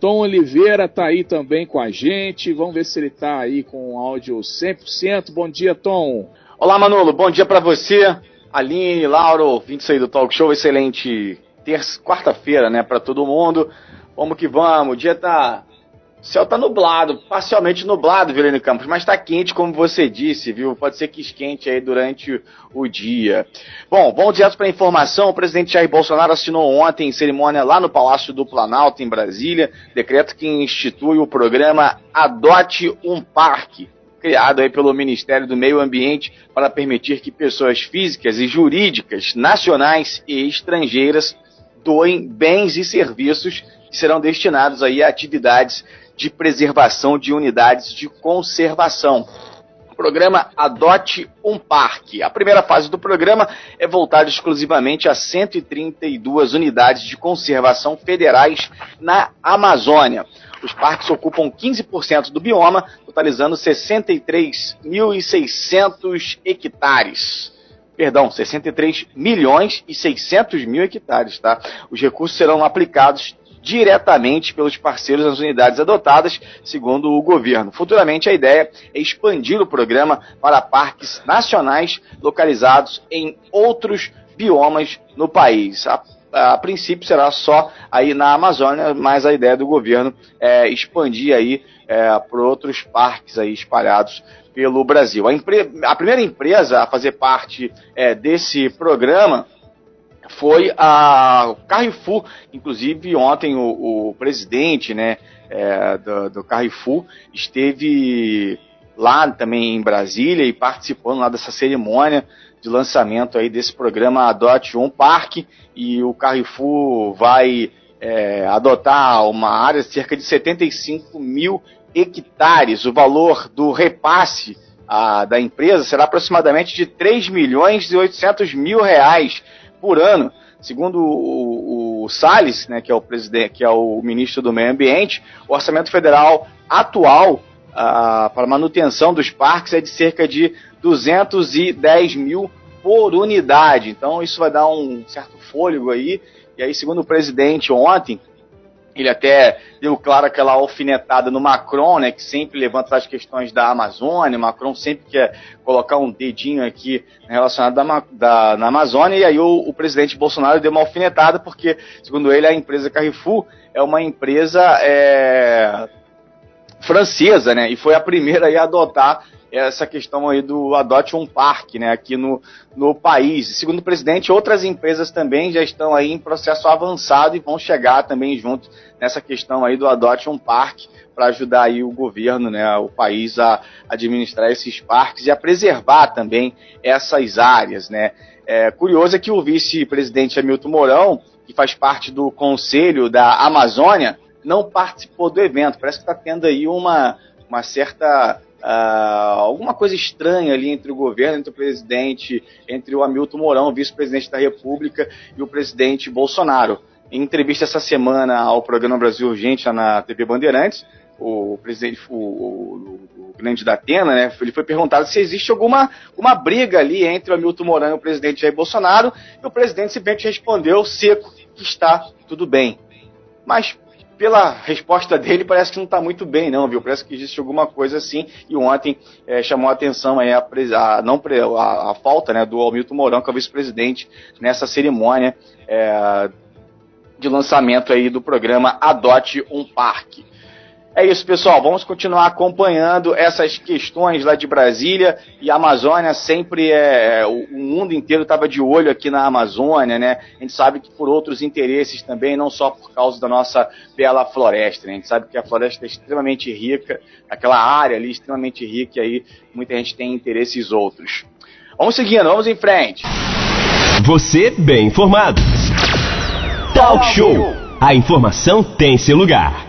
Tom Oliveira está aí também com a gente. Vamos ver se ele está aí com o áudio 100%. Bom dia, Tom. Olá, Manolo. Bom dia para você. Aline, Lauro, vim sair do Talk Show. Excelente quarta-feira, né, para todo mundo. Vamos que vamos. O dia tá o céu tá nublado, parcialmente nublado, Vilene Campos, mas tá quente, como você disse, viu? Pode ser que esquente aí durante o dia. Bom, vamos direto para a informação. O presidente Jair Bolsonaro assinou ontem em cerimônia lá no Palácio do Planalto, em Brasília, decreto que institui o programa Adote um Parque, criado aí pelo Ministério do Meio Ambiente para permitir que pessoas físicas e jurídicas, nacionais e estrangeiras, doem bens e serviços que serão destinados aí a atividades de preservação de unidades de conservação. O programa Adote um Parque. A primeira fase do programa é voltada exclusivamente a 132 unidades de conservação federais na Amazônia. Os parques ocupam 15% do bioma, totalizando 63.600 hectares perdão, 63 milhões e 600 mil hectares, tá? Os recursos serão aplicados diretamente pelos parceiros nas unidades adotadas, segundo o governo. Futuramente, a ideia é expandir o programa para parques nacionais localizados em outros biomas no país. A, a princípio será só aí na Amazônia, mas a ideia do governo é expandir aí é, para outros parques aí espalhados pelo Brasil. A, a, primeira empresa a fazer parte é, desse programa foi a Carrefour. Inclusive, ontem o, o presidente né, é, do, do Carrefour esteve lá também em Brasília e participando lá dessa cerimônia de lançamento aí desse programa Adote um Parque e o Carrefour vai é, adotar uma área de cerca de 75 mil hectares. O valor do repasse a, da empresa será aproximadamente de 3 milhões e 800 mil reais por ano. Segundo o, o Salles, né, que é o presidente, que é o ministro do Meio Ambiente, o orçamento federal atual para manutenção dos parques é de cerca de 210 mil por unidade. Então isso vai dar um certo fôlego aí. E aí, segundo o presidente ontem, ele até deu claro aquela alfinetada no Macron, né, que sempre levanta as questões da Amazônia. O Macron sempre quer colocar um dedinho aqui relacionado da, da, na Amazônia. E aí o, o, presidente Bolsonaro deu uma alfinetada, porque, segundo ele, a empresa Carrefour é uma empresa é, francesa, né, e foi a primeira a adotar essa questão aí do adote um parque, né, aqui no, no país. Segundo o presidente, outras empresas também já estão aí em processo avançado e vão chegar também junto nessa questão aí do adote um parque para ajudar aí o governo, né, o país a administrar esses parques e a preservar também essas áreas, né. É, curioso é que o vice-presidente Hamilton Mourão, que faz parte do conselho da Amazônia, não participou do evento. Parece que está tendo aí uma, uma certa Uh, alguma coisa estranha ali entre o governo, entre o presidente, entre o Hamilton Mourão, vice-presidente da República, e o presidente Bolsonaro. Em entrevista essa semana ao programa Brasil Urgente na TV Bandeirantes, o presidente, o, o, o grande da Atena, né, ele foi perguntado se existe alguma uma briga ali entre o Hamilton Mourão e o presidente Jair Bolsonaro, e o presidente simplesmente respondeu seco que está tudo bem. Mas pela resposta dele, parece que não está muito bem, não, viu? Parece que existe alguma coisa assim. E ontem é, chamou a atenção aí a, a, não, a, a, falta né, do Hamilton Mourão, que é o vice-presidente, nessa cerimônia é, de lançamento aí do programa Adote um Parque. É isso, pessoal. Vamos continuar acompanhando essas questões lá de Brasília e Amazônia sempre é. O mundo inteiro estava de olho aqui na Amazônia, né? A gente sabe que por outros interesses também, não só por causa da nossa bela floresta, né? A gente sabe que a floresta é extremamente rica, aquela área ali extremamente rica e aí muita gente tem interesses outros. Vamos seguindo, vamos em frente. Você bem informado. Talk Show. A informação tem seu lugar.